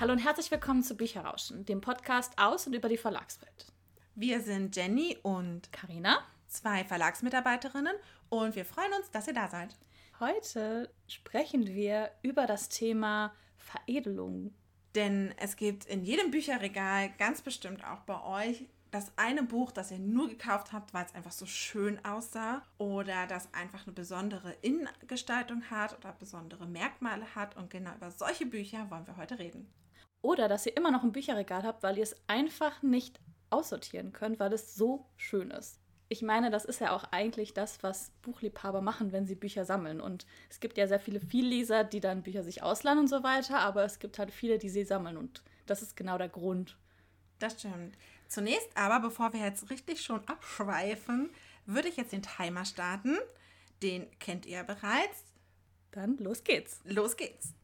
Hallo und herzlich willkommen zu Bücherrauschen, dem Podcast aus und über die Verlagswelt. Wir sind Jenny und Karina, zwei Verlagsmitarbeiterinnen und wir freuen uns, dass ihr da seid. Heute sprechen wir über das Thema Veredelung. Denn es gibt in jedem Bücherregal, ganz bestimmt auch bei euch, das eine Buch, das ihr nur gekauft habt, weil es einfach so schön aussah oder das einfach eine besondere Innengestaltung hat oder besondere Merkmale hat. Und genau über solche Bücher wollen wir heute reden. Oder dass ihr immer noch ein Bücherregal habt, weil ihr es einfach nicht aussortieren könnt, weil es so schön ist. Ich meine, das ist ja auch eigentlich das, was Buchliebhaber machen, wenn sie Bücher sammeln. Und es gibt ja sehr viele Vielleser, die dann Bücher sich ausleihen und so weiter, aber es gibt halt viele, die sie sammeln. Und das ist genau der Grund. Das stimmt. Zunächst aber, bevor wir jetzt richtig schon abschweifen, würde ich jetzt den Timer starten. Den kennt ihr bereits. Dann los geht's. Los geht's.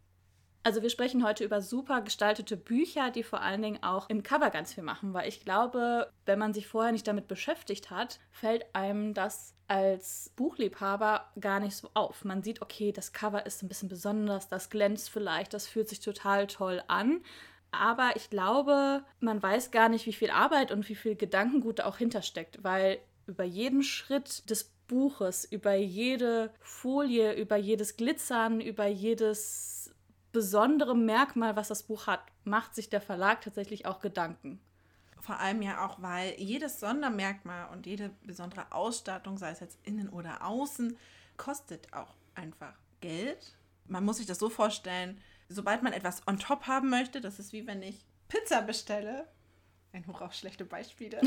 Also wir sprechen heute über super gestaltete Bücher, die vor allen Dingen auch im Cover ganz viel machen, weil ich glaube, wenn man sich vorher nicht damit beschäftigt hat, fällt einem das als Buchliebhaber gar nicht so auf. Man sieht, okay, das Cover ist ein bisschen besonders, das glänzt vielleicht, das fühlt sich total toll an. Aber ich glaube, man weiß gar nicht, wie viel Arbeit und wie viel Gedankengut da auch hintersteckt, weil über jeden Schritt des Buches, über jede Folie, über jedes Glitzern, über jedes besondere Merkmal, was das Buch hat, macht sich der Verlag tatsächlich auch Gedanken. Vor allem ja auch, weil jedes Sondermerkmal und jede besondere Ausstattung, sei es jetzt innen oder außen, kostet auch einfach Geld. Man muss sich das so vorstellen, sobald man etwas on top haben möchte, das ist wie wenn ich Pizza bestelle. Ein Hoch auf schlechte Beispiele.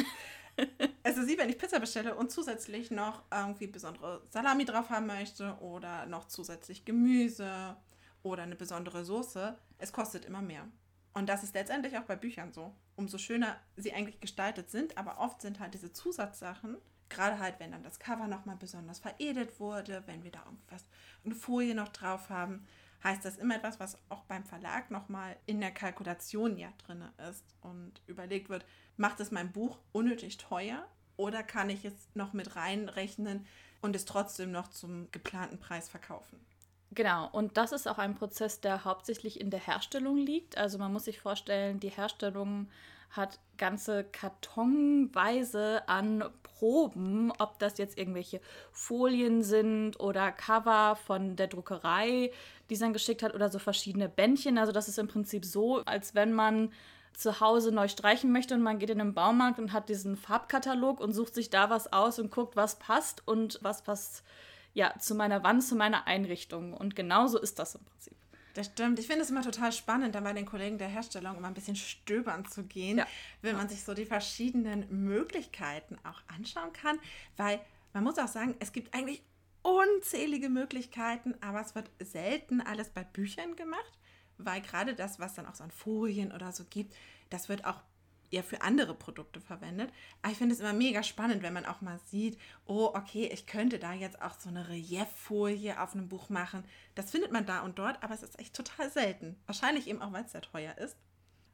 es ist wie wenn ich Pizza bestelle und zusätzlich noch irgendwie besondere Salami drauf haben möchte oder noch zusätzlich Gemüse oder eine besondere Soße. Es kostet immer mehr. Und das ist letztendlich auch bei Büchern so. Umso schöner sie eigentlich gestaltet sind, aber oft sind halt diese Zusatzsachen, gerade halt, wenn dann das Cover nochmal besonders veredelt wurde, wenn wir da irgendwas, eine Folie noch drauf haben, heißt das immer etwas, was auch beim Verlag nochmal in der Kalkulation ja drin ist und überlegt wird, macht es mein Buch unnötig teuer oder kann ich es noch mit reinrechnen und es trotzdem noch zum geplanten Preis verkaufen? Genau, und das ist auch ein Prozess, der hauptsächlich in der Herstellung liegt. Also man muss sich vorstellen, die Herstellung hat ganze Kartonweise an Proben, ob das jetzt irgendwelche Folien sind oder Cover von der Druckerei, die es dann geschickt hat, oder so verschiedene Bändchen. Also das ist im Prinzip so, als wenn man zu Hause neu streichen möchte und man geht in den Baumarkt und hat diesen Farbkatalog und sucht sich da was aus und guckt, was passt und was passt ja zu meiner Wand, zu meiner Einrichtung. Und genauso ist das im Prinzip. Das stimmt. Ich finde es immer total spannend, da bei den Kollegen der Herstellung immer ein bisschen stöbern zu gehen, ja. wenn man sich so die verschiedenen Möglichkeiten auch anschauen kann. Weil man muss auch sagen, es gibt eigentlich unzählige Möglichkeiten, aber es wird selten alles bei Büchern gemacht, weil gerade das, was dann auch so an Folien oder so gibt, das wird auch ja für andere Produkte verwendet. Aber ich finde es immer mega spannend, wenn man auch mal sieht, oh, okay, ich könnte da jetzt auch so eine Relieffolie auf einem Buch machen. Das findet man da und dort, aber es ist echt total selten. Wahrscheinlich eben auch, weil es sehr teuer ist.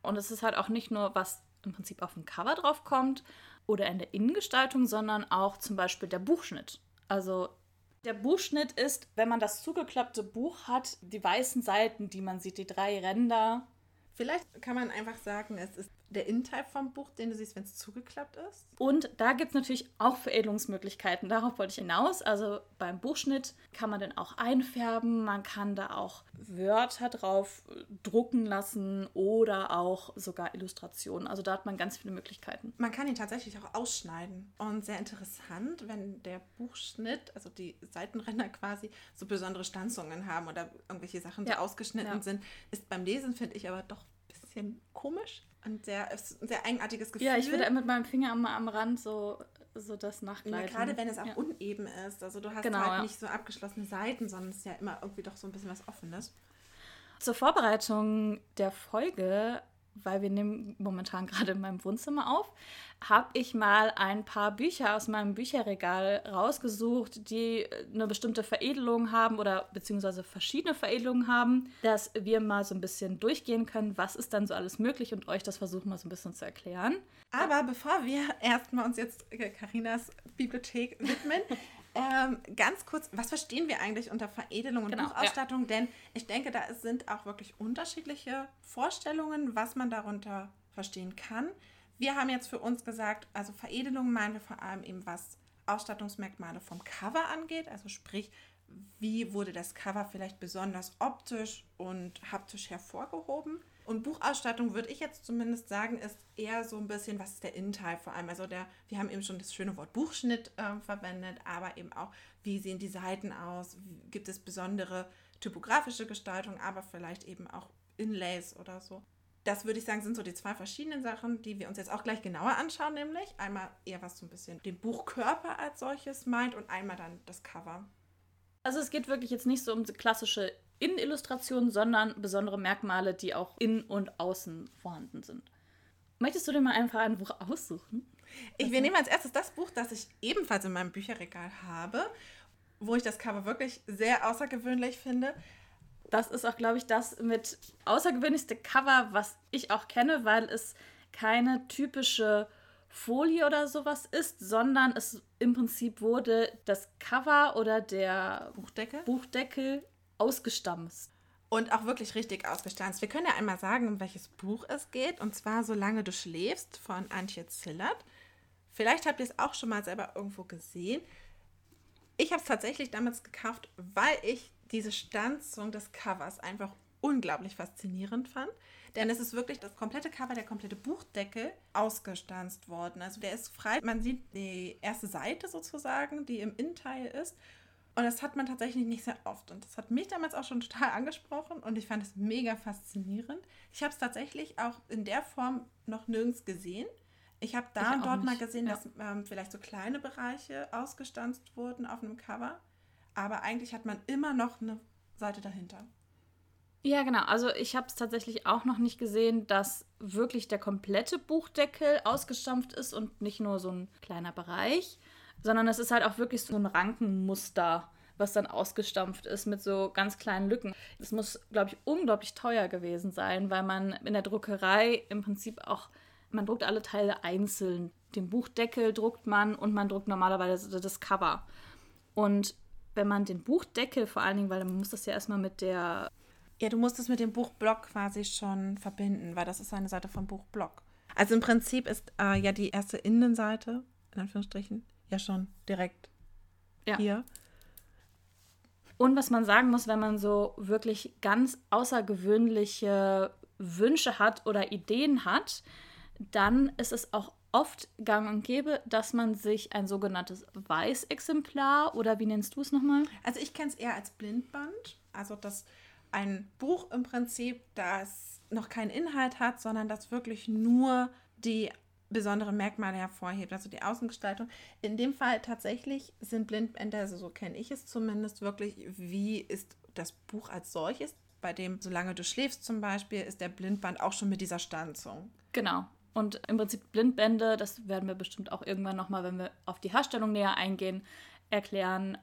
Und es ist halt auch nicht nur, was im Prinzip auf dem Cover drauf kommt oder in der Innengestaltung, sondern auch zum Beispiel der Buchschnitt. Also der Buchschnitt ist, wenn man das zugeklappte Buch hat, die weißen Seiten, die man sieht, die drei Ränder. Vielleicht kann man einfach sagen, es ist der Innenteil vom Buch, den du siehst, wenn es zugeklappt ist. Und da gibt es natürlich auch Veredelungsmöglichkeiten. Darauf wollte ich hinaus. Also beim Buchschnitt kann man den auch einfärben. Man kann da auch Wörter drauf drucken lassen oder auch sogar Illustrationen. Also da hat man ganz viele Möglichkeiten. Man kann ihn tatsächlich auch ausschneiden. Und sehr interessant, wenn der Buchschnitt, also die Seitenränder quasi, so besondere Stanzungen haben oder irgendwelche Sachen ja. so ausgeschnitten ja. sind, ist beim Lesen, finde ich, aber doch ein bisschen komisch und sehr, ein sehr eigenartiges Gefühl. Ja, ich würde mit meinem Finger am, am Rand so, so das nachgleiten. Ja, gerade wenn es auch ja. uneben ist. Also du hast genau, halt ja. nicht so abgeschlossene Seiten, sondern es ist ja immer irgendwie doch so ein bisschen was Offenes. Zur Vorbereitung der Folge weil wir nehmen momentan gerade in meinem Wohnzimmer auf, habe ich mal ein paar Bücher aus meinem Bücherregal rausgesucht, die eine bestimmte Veredelung haben oder beziehungsweise verschiedene Veredelungen haben, dass wir mal so ein bisschen durchgehen können, was ist dann so alles möglich und euch das versuchen mal so ein bisschen zu erklären. Aber bevor wir erstmal uns jetzt Karinas Bibliothek widmen, Ähm, ganz kurz, was verstehen wir eigentlich unter Veredelung und Genau, Buchausstattung? Denn ich denke, da sind auch wirklich unterschiedliche Vorstellungen, was man darunter verstehen kann. Wir haben jetzt für uns gesagt, also Veredelung meinen wir vor allem eben, was Ausstattungsmerkmale vom Cover angeht, also sprich, wie wurde das Cover vielleicht besonders optisch und haptisch hervorgehoben. Und Buchausstattung würde ich jetzt zumindest sagen, ist eher so ein bisschen, was ist der Innenteil vor allem. Also der, wir haben eben schon das schöne Wort Buchschnitt äh, verwendet, aber eben auch, wie sehen die Seiten aus, gibt es besondere typografische Gestaltung, aber vielleicht eben auch Inlays oder so. Das würde ich sagen, sind so die zwei verschiedenen Sachen, die wir uns jetzt auch gleich genauer anschauen, nämlich einmal eher was so ein bisschen den Buchkörper als solches meint und einmal dann das Cover. Also es geht wirklich jetzt nicht so um die klassische Innenillustration, sondern besondere Merkmale, die auch innen und außen vorhanden sind. Möchtest du dir mal einfach ein Buch aussuchen? Ich, wir nehmen als erstes das Buch, das ich ebenfalls in meinem Bücherregal habe, wo ich das Cover wirklich sehr außergewöhnlich finde. Das ist auch, glaube ich, das mit außergewöhnlichste Cover, was ich auch kenne, weil es keine typische Folie oder sowas ist, sondern es im Prinzip wurde das Cover oder der Buchdeckel. Buchdeckel ausgestampft. Und auch wirklich richtig ausgestanzt. Wir können ja einmal sagen, um welches Buch es geht. Und zwar Solange du schläfst von Antje Zillert. Vielleicht habt ihr es auch schon mal selber irgendwo gesehen. Ich habe es tatsächlich damals gekauft, weil ich diese Stanzung des Covers einfach unglaublich faszinierend fand. Denn es ist wirklich das komplette Cover, der komplette Buchdeckel ausgestanzt worden. Also der ist frei. Man sieht die erste Seite sozusagen, die im Innenteil ist. Und das hat man tatsächlich nicht sehr oft. Und das hat mich damals auch schon total angesprochen und ich fand es mega faszinierend. Ich habe es tatsächlich auch in der Form noch nirgends gesehen. Ich habe da Ich und dort mal nicht, gesehen, ja. dass ähm, vielleicht so kleine Bereiche ausgestanzt wurden auf einem Cover. Aber eigentlich hat man immer noch eine Seite dahinter. Ja, genau. Also ich habe es tatsächlich auch noch nicht gesehen, dass wirklich der komplette Buchdeckel ausgestampft ist und nicht nur so ein kleiner Bereich, sondern es ist halt auch wirklich so ein Rankenmuster, was dann ausgestampft ist mit so ganz kleinen Lücken. Es muss, glaube ich, unglaublich teuer gewesen sein, weil man in der Druckerei im Prinzip auch, man druckt alle Teile einzeln. Den Buchdeckel druckt man und man druckt normalerweise das Cover. Und wenn man den Buchdeckel vor allen Dingen, weil man muss das ja erstmal mit der Ja, du musst es mit dem Buchblock quasi schon verbinden, weil das ist eine Seite vom Buchblock. Also im Prinzip ist äh, ja die erste Innenseite, in Anführungsstrichen, ja schon direkt Ja. hier. Und was man sagen muss, wenn man so wirklich ganz außergewöhnliche Wünsche hat oder Ideen hat, dann ist es auch oft gang und gäbe, dass man sich ein sogenanntes Weißexemplar oder wie nennst du es nochmal? Also ich kenne es eher als Blindband. Also dass ein Buch im Prinzip, das noch keinen Inhalt hat, sondern das wirklich nur die besonderen Merkmale hervorhebt, also die Außengestaltung. In dem Fall tatsächlich sind Blindbänder, also so kenne ich es zumindest, wirklich, wie ist das Buch als solches. Bei dem Solange du schläfst zum Beispiel, ist der Blindband auch schon mit dieser Stanzung. Genau. Und im Prinzip Blindbände, das werden wir bestimmt auch irgendwann nochmal, wenn wir auf die Herstellung näher eingehen, erklären.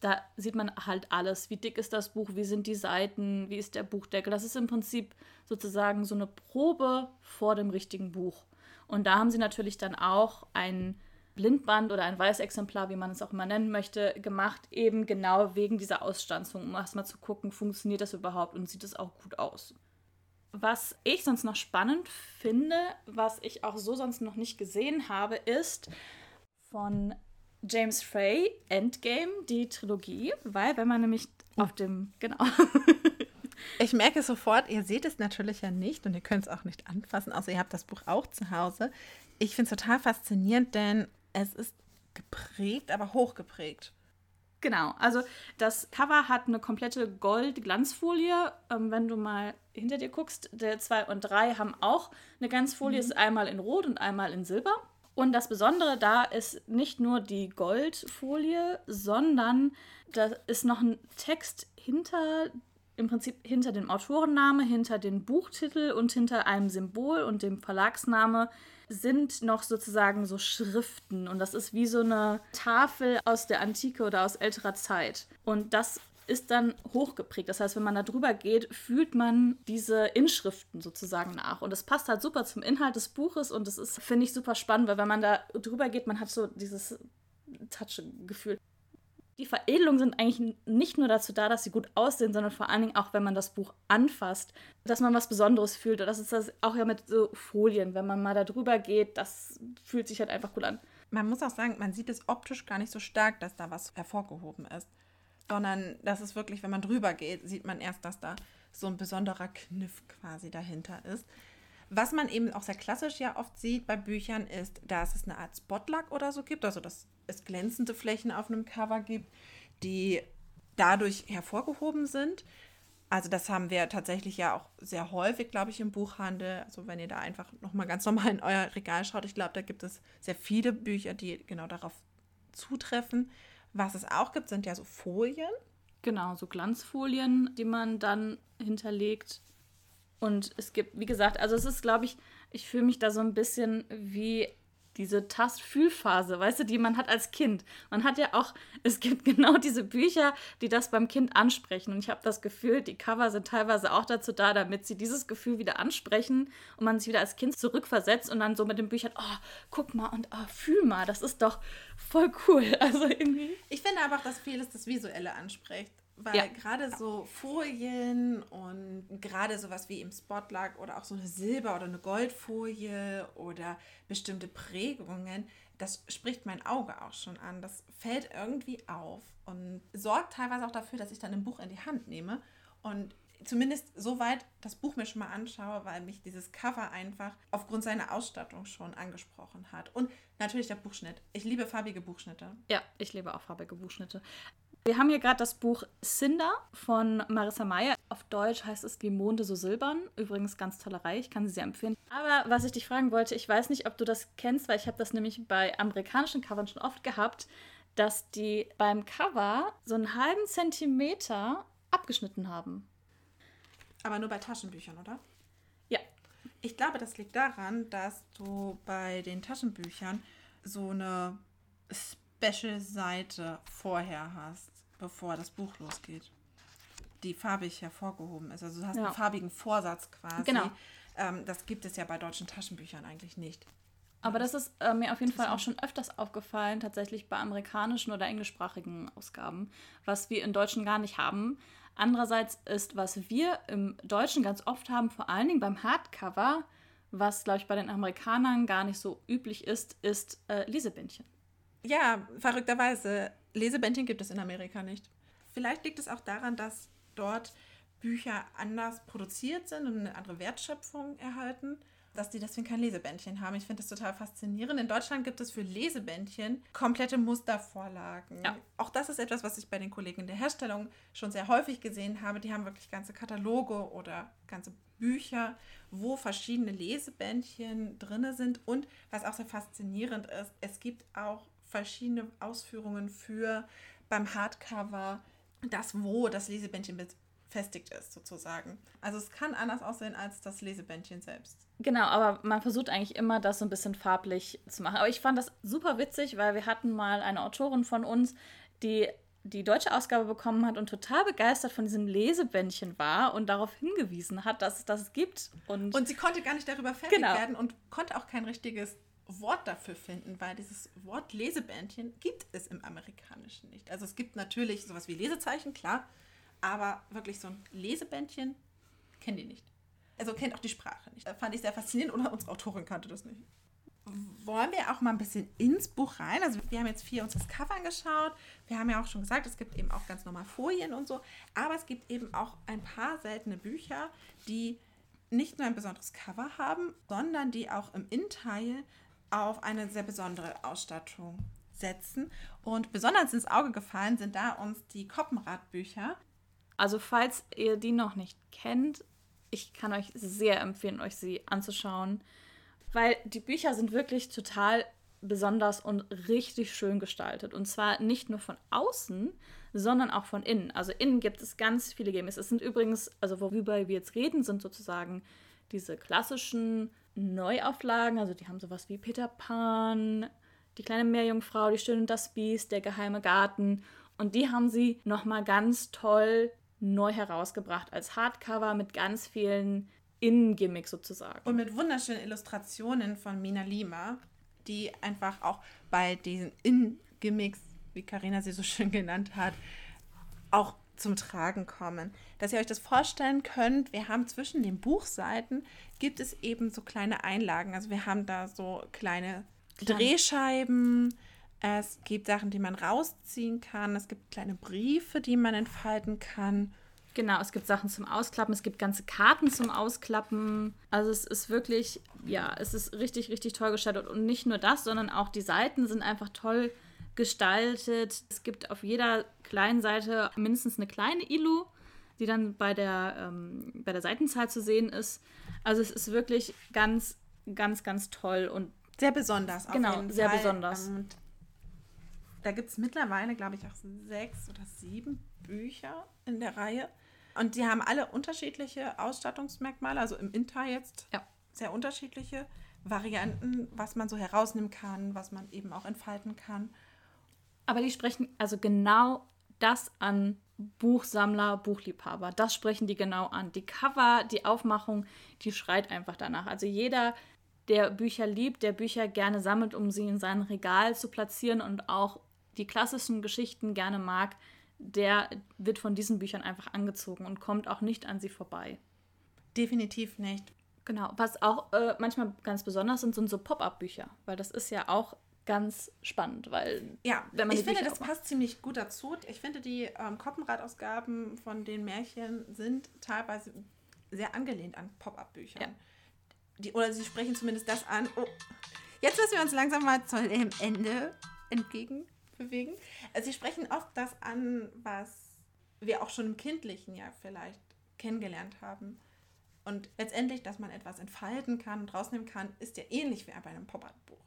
Da sieht man halt alles. Wie dick ist das Buch? Wie sind die Seiten? Wie ist der Buchdeckel? Das ist im Prinzip sozusagen so eine Probe vor dem richtigen Buch. Und da haben sie natürlich dann auch ein Blindband oder ein Weißexemplar, wie man es auch immer nennen möchte, gemacht, eben genau wegen dieser Ausstanzung, um erstmal zu gucken, funktioniert das überhaupt und sieht es auch gut aus. Was ich sonst noch spannend finde, was ich auch so sonst noch nicht gesehen habe, ist von James Frey Endgame, die Trilogie, weil wenn man nämlich auf dem, genau, Ich merke sofort, ihr seht es natürlich ja nicht und ihr könnt es auch nicht anfassen, außer ihr habt das Buch auch zu Hause. Ich finde es total faszinierend, denn es ist geprägt, aber hochgeprägt. Genau, also das Cover hat eine komplette Gold-Glanzfolie. Ähm, wenn du mal hinter dir guckst, der 2 und 3 haben auch eine Glanzfolie, ist einmal in Rot und einmal in Silber. Und das Besondere da ist nicht nur die Goldfolie, sondern da ist noch ein Text hinter, im Prinzip hinter dem Autorenname, hinter dem Buchtitel und hinter einem Symbol und dem Verlagsname sind noch sozusagen so Schriften und das ist wie so eine Tafel aus der Antike oder aus älterer Zeit. Und das ist dann hochgeprägt. Das heißt, wenn man da drüber geht, fühlt man diese Inschriften sozusagen nach. Und das passt halt super zum Inhalt des Buches und das ist, finde ich, super spannend, weil wenn man da drüber geht, man hat so dieses Touch-Gefühl. Die Veredelungen sind eigentlich nicht nur dazu da, dass sie gut aussehen, sondern vor allen Dingen auch, wenn man das Buch anfasst, dass man was Besonderes fühlt. Und das ist das auch ja mit so Folien, wenn man mal da drüber geht, das fühlt sich halt einfach gut an. Man muss auch sagen, man sieht es optisch gar nicht so stark, dass da was hervorgehoben ist. Sondern das ist wirklich, wenn man drüber geht, sieht man erst, dass da so ein besonderer Kniff quasi dahinter ist. Was man eben auch sehr klassisch ja oft sieht bei Büchern ist, dass es eine Art Spotlack oder so gibt, also dass es glänzende Flächen auf einem Cover gibt, die dadurch hervorgehoben sind. Also das haben wir tatsächlich ja auch sehr häufig, glaube ich, im Buchhandel. Also wenn ihr da einfach nochmal ganz normal in euer Regal schaut, ich glaube, da gibt es sehr viele Bücher, die genau darauf zutreffen. Was es auch gibt, sind ja so Folien. Genau, so Glanzfolien, die man dann hinterlegt. Und es gibt, wie gesagt, also es ist, glaube ich, ich fühle mich da so ein bisschen wie diese Tastfühlphase, weißt du, die man hat als Kind. Man hat ja auch, es gibt genau diese Bücher, die das beim Kind ansprechen. Und ich habe das Gefühl, die Cover sind teilweise auch dazu da, damit sie dieses Gefühl wieder ansprechen und man sich wieder als Kind zurückversetzt und dann so mit den Büchern, oh, guck mal und oh, fühl mal, das ist doch voll cool. Also irgendwie. Ich finde aber auch, dass vieles das Visuelle anspricht. Weil ja. gerade so Folien und gerade sowas wie im Spotlight oder auch so eine Silber- oder eine Goldfolie oder bestimmte Prägungen, das spricht mein Auge auch schon an. Das fällt irgendwie auf und sorgt teilweise auch dafür, dass ich dann ein Buch in die Hand nehme und zumindest so weit das Buch mir schon mal anschaue, weil mich dieses Cover einfach aufgrund seiner Ausstattung schon angesprochen hat. Und natürlich der Buchschnitt. Ich liebe farbige Buchschnitte. Ja, ich liebe auch farbige Buchschnitte. Wir haben hier gerade das Buch Cinder von Marissa Meyer. Auf Deutsch heißt es Die Monde so silbern. Übrigens ganz tolle Reihe, ich kann sie sehr empfehlen. Aber was ich dich fragen wollte, ich weiß nicht, ob du das kennst, weil ich habe das nämlich bei amerikanischen Covern schon oft gehabt, dass die beim Cover so einen halben Zentimeter abgeschnitten haben. Aber nur bei Taschenbüchern, oder? Ja. Ich glaube, das liegt daran, dass du bei den Taschenbüchern so eine Special-Seite vorher hast bevor das Buch losgeht, die farbig hervorgehoben ist. Also du hast ja. einen farbigen Vorsatz quasi. Genau. Ähm, das gibt es ja bei deutschen Taschenbüchern eigentlich nicht. Aber das ist äh, mir auf jeden Fall auch schon öfters aufgefallen, tatsächlich bei amerikanischen oder englischsprachigen Ausgaben, was wir in Deutschen gar nicht haben. Andererseits ist, was wir im Deutschen ganz oft haben, vor allen Dingen beim Hardcover, was, glaube ich, bei den Amerikanern gar nicht so üblich ist, ist äh, Lesebändchen. Ja, verrückterweise Lesebändchen gibt es in Amerika nicht. Vielleicht liegt es auch daran, dass dort Bücher anders produziert sind und eine andere Wertschöpfung erhalten, dass die deswegen kein Lesebändchen haben. Ich finde das total faszinierend. In Deutschland gibt es für Lesebändchen komplette Mustervorlagen. Ja. Auch das ist etwas, was ich bei den Kollegen in der Herstellung schon sehr häufig gesehen habe. Die haben wirklich ganze Kataloge oder ganze Bücher, wo verschiedene Lesebändchen drin sind. Und was auch sehr faszinierend ist, es gibt auch verschiedene Ausführungen für beim Hardcover das, wo das Lesebändchen befestigt ist, sozusagen. Also es kann anders aussehen als das Lesebändchen selbst. Genau, aber man versucht eigentlich immer, das so ein bisschen farblich zu machen. Aber ich fand das super witzig, weil wir hatten mal eine Autorin von uns, die die deutsche Ausgabe bekommen hat und total begeistert von diesem Lesebändchen war und darauf hingewiesen hat, dass es das gibt. Und, und sie konnte gar nicht darüber fertig genau. werden und konnte auch kein richtiges Wort dafür finden, weil dieses Wort Lesebändchen gibt es im Amerikanischen nicht. Also es gibt natürlich sowas wie Lesezeichen, klar, aber wirklich so ein Lesebändchen kennen die nicht. Also kennt auch die Sprache nicht. Das fand ich sehr faszinierend oder unsere Autorin kannte das nicht. Wollen wir auch mal ein bisschen ins Buch rein? Also wir haben jetzt vier uns das Cover angeschaut. Wir haben ja auch schon gesagt, es gibt eben auch ganz normal Folien und so. Aber es gibt eben auch ein paar seltene Bücher, die nicht nur ein besonderes Cover haben, sondern die auch im Innenteil auf eine sehr besondere Ausstattung setzen. Und besonders ins Auge gefallen sind da uns die Koppenradbücher. Also falls ihr die noch nicht kennt, ich kann euch sehr empfehlen, euch sie anzuschauen, weil die Bücher sind wirklich total besonders und richtig schön gestaltet. Und zwar nicht nur von außen, sondern auch von innen. Also innen gibt es ganz viele Games. Es sind übrigens, also worüber wir jetzt reden, sind sozusagen diese klassischen Neuauflagen, also die haben sowas wie Peter Pan, die kleine Meerjungfrau, die Schöne und das Biest, der geheime Garten und die haben sie nochmal ganz toll neu herausgebracht als Hardcover mit ganz vielen Innengimmicks sozusagen. Und mit wunderschönen Illustrationen von Mina Lima, die einfach auch bei diesen Innengimmicks wie Karina sie so schön genannt hat, auch zum Tragen kommen. Dass ihr euch das vorstellen könnt, wir haben zwischen den Buchseiten gibt es eben so kleine Einlagen. Also wir haben da so kleine Klar. Drehscheiben, es gibt Sachen, die man rausziehen kann, es gibt kleine Briefe, die man entfalten kann. Genau, es gibt Sachen zum Ausklappen, es gibt ganze Karten zum Ausklappen. Also es ist wirklich, ja, es ist richtig, richtig toll gestaltet. Und nicht nur das, sondern auch die Seiten sind einfach toll gestaltet. Es gibt auf jeder kleinen Seite mindestens eine kleine Ilu, die dann bei der, ähm, bei der Seitenzahl zu sehen ist. Also es ist wirklich ganz, ganz, ganz toll und sehr besonders. genau, sehr Fall. besonders. Und da gibt es mittlerweile, glaube ich, auch sechs oder sieben Bücher in der Reihe. Und die haben alle unterschiedliche Ausstattungsmerkmale, also im Inter jetzt ja. sehr unterschiedliche Varianten, was man so herausnehmen kann, was man eben auch entfalten kann. Aber die sprechen also genau das an Buchsammler, Buchliebhaber. Das sprechen die genau an. Die Cover, die Aufmachung, die schreit einfach danach. Also jeder, der Bücher liebt, der Bücher gerne sammelt, um sie in sein Regal zu platzieren und auch die klassischen Geschichten gerne mag, der wird von diesen Büchern einfach angezogen und kommt auch nicht an sie vorbei. Definitiv nicht. Genau, was auch äh, manchmal ganz besonders sind, sind so Pop-up-Bücher, weil das ist ja auch ganz spannend, weil ja, wenn man ich finde, das passt ziemlich gut dazu. Ich finde, die ähm, Koppenrad-Ausgaben von den Märchen sind teilweise sehr angelehnt an Pop-up-Büchern. Ja. Die, oder sie sprechen zumindest das an. Oh. Jetzt müssen wir uns langsam mal zu dem Ende entgegenbewegen. Also sie sprechen oft das an, was wir auch schon im Kindlichen ja vielleicht kennengelernt haben. Und letztendlich, dass man etwas entfalten kann und rausnehmen kann, ist ja ähnlich wie bei einem Pop-up-Buch.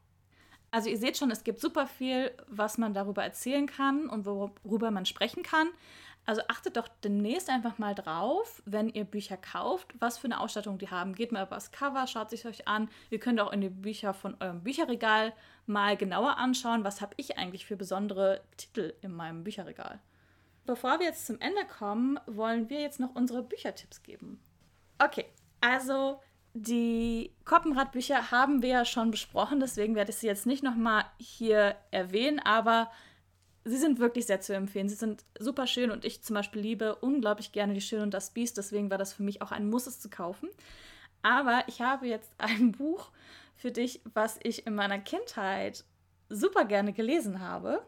Also ihr seht schon, es gibt super viel, was man darüber erzählen kann und worüber man sprechen kann. Also achtet doch demnächst einfach mal drauf, wenn ihr Bücher kauft, was für eine Ausstattung die haben. Geht mal über das Cover, schaut sich euch an. Ihr könnt auch in die Bücher von eurem Bücherregal mal genauer anschauen, was habe ich eigentlich für besondere Titel in meinem Bücherregal. Bevor wir jetzt zum Ende kommen, wollen wir jetzt noch unsere Büchertipps geben. Okay, also die Koppenradbücher haben wir ja schon besprochen, deswegen werde ich sie jetzt nicht nochmal hier erwähnen, aber sie sind wirklich sehr zu empfehlen. Sie sind super schön und ich zum Beispiel liebe unglaublich gerne die Schöne und das Biest, deswegen war das für mich auch ein Muss, es zu kaufen. Aber ich habe jetzt ein Buch für dich, was ich in meiner Kindheit super gerne gelesen habe.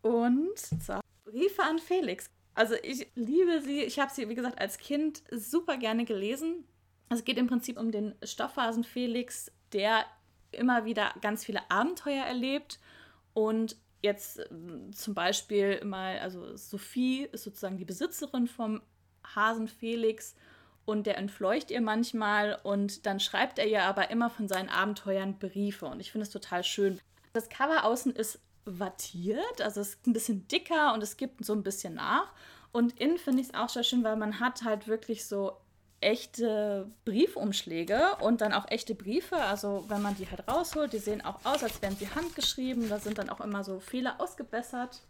Und zwar Briefe an Felix. Also ich liebe sie. Ich habe sie, wie gesagt, als Kind super gerne gelesen. Es geht im Prinzip um den Stoffhasen Felix, der immer wieder ganz viele Abenteuer erlebt und jetzt ähm, zum Beispiel mal, also Sophie ist sozusagen die Besitzerin vom Hasen Felix und der entfleucht ihr manchmal und dann schreibt er ihr aber immer von seinen Abenteuern Briefe und ich finde es total schön. Das Cover außen ist wattiert, also es ist ein bisschen dicker und es gibt so ein bisschen nach und innen finde ich es auch sehr schön, weil man hat halt wirklich so echte Briefumschläge und dann auch echte Briefe. Also wenn man die halt rausholt, die sehen auch aus, als wären sie handgeschrieben. Da sind dann auch immer so Fehler ausgebessert.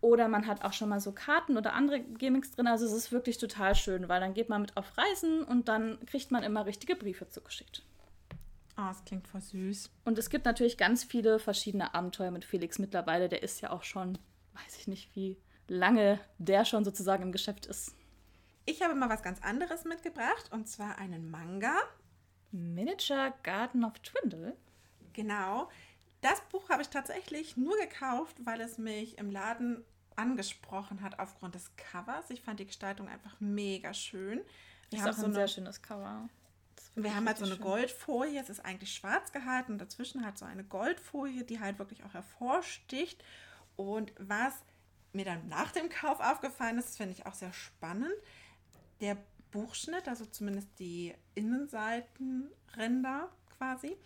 Oder man hat auch schon mal so Karten oder andere Gimmicks drin. Also es ist wirklich total schön, weil dann geht man mit auf Reisen und dann kriegt man immer richtige Briefe zugeschickt. Ah, oh, das klingt voll süß. Und es gibt natürlich ganz viele verschiedene Abenteuer mit Felix mittlerweile. Der ist ja auch schon, weiß ich nicht, wie lange der schon sozusagen im Geschäft ist. Ich habe mal was ganz anderes mitgebracht und zwar einen Manga. Miniature Garden of Twindle. Genau. Das Buch habe ich tatsächlich nur gekauft, weil es mich im Laden angesprochen hat aufgrund des Covers. Ich fand die Gestaltung einfach mega schön. Wir ist haben auch so ein sehr schönes Cover. Wir haben halt so eine schön. Goldfolie, es ist eigentlich schwarz gehalten dazwischen halt so eine Goldfolie, die halt wirklich auch hervorsticht. Und was mir dann nach dem Kauf aufgefallen ist, finde ich auch sehr spannend, der Buchschnitt, also zumindest die Innenseitenränder quasi,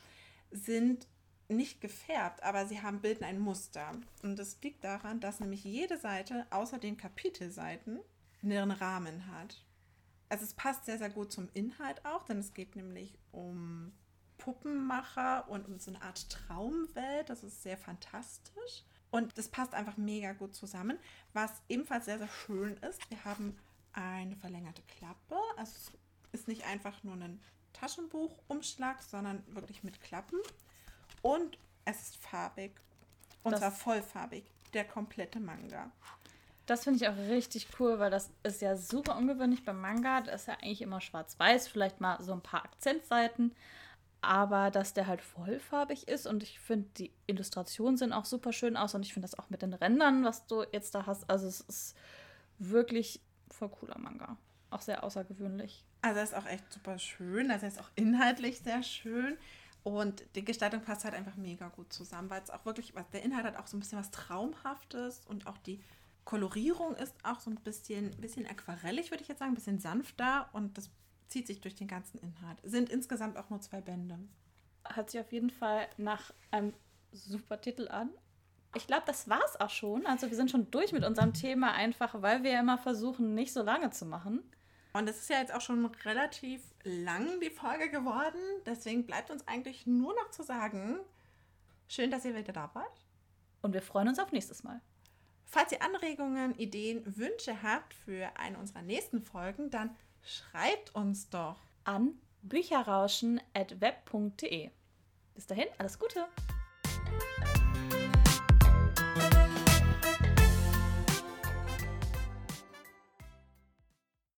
sind nicht gefärbt, aber sie haben bilden ein Muster. Und das liegt daran, dass nämlich jede Seite außer den Kapitelseiten einen Rahmen hat. Also es passt sehr, sehr gut zum Inhalt auch, denn es geht nämlich um Puppenmacher und um so eine Art Traumwelt. Das ist sehr fantastisch. Und das passt einfach mega gut zusammen. Was ebenfalls sehr, sehr schön ist, wir haben eine verlängerte Klappe. Also es ist nicht einfach nur ein Taschenbuchumschlag, sondern wirklich mit Klappen. Und es ist farbig. Und das, zwar vollfarbig. der komplette Manga. Das finde ich auch richtig cool, weil das ist ja super ungewöhnlich beim Manga. Das ist ja eigentlich immer schwarz-weiß, vielleicht mal so ein paar Akzentseiten. Aber dass der halt vollfarbig ist und ich finde, die Illustrationen sehen auch super schön aus und ich finde das auch mit den Rändern, was du jetzt da hast. Also es ist wirklich voll cooler Manga. Auch sehr außergewöhnlich. Also er ist auch echt super schön. Also er ist auch inhaltlich sehr schön. Und die Gestaltung passt halt einfach mega gut zusammen, weil es auch wirklich, was der Inhalt hat auch so ein bisschen was Traumhaftes und auch die Kolorierung ist auch so ein bisschen, bisschen aquarellig, würde ich jetzt sagen, ein bisschen sanfter und das zieht sich durch den ganzen Inhalt. Sind insgesamt auch nur zwei Bände. Hat sich auf jeden Fall nach einem super Titel an. Ich glaube, das war es auch schon. Also wir sind schon durch mit unserem Thema, einfach weil wir ja immer versuchen, nicht so lange zu machen. Und es ist ja jetzt auch schon relativ lang die Folge geworden. Deswegen bleibt uns eigentlich nur noch zu sagen, schön, dass ihr wieder da wart. Und wir freuen uns auf nächstes Mal. Falls ihr Anregungen, Ideen, Wünsche habt für eine unserer nächsten Folgen, dann schreibt uns doch an bücherrauschen.web.de. Bis dahin, alles Gute!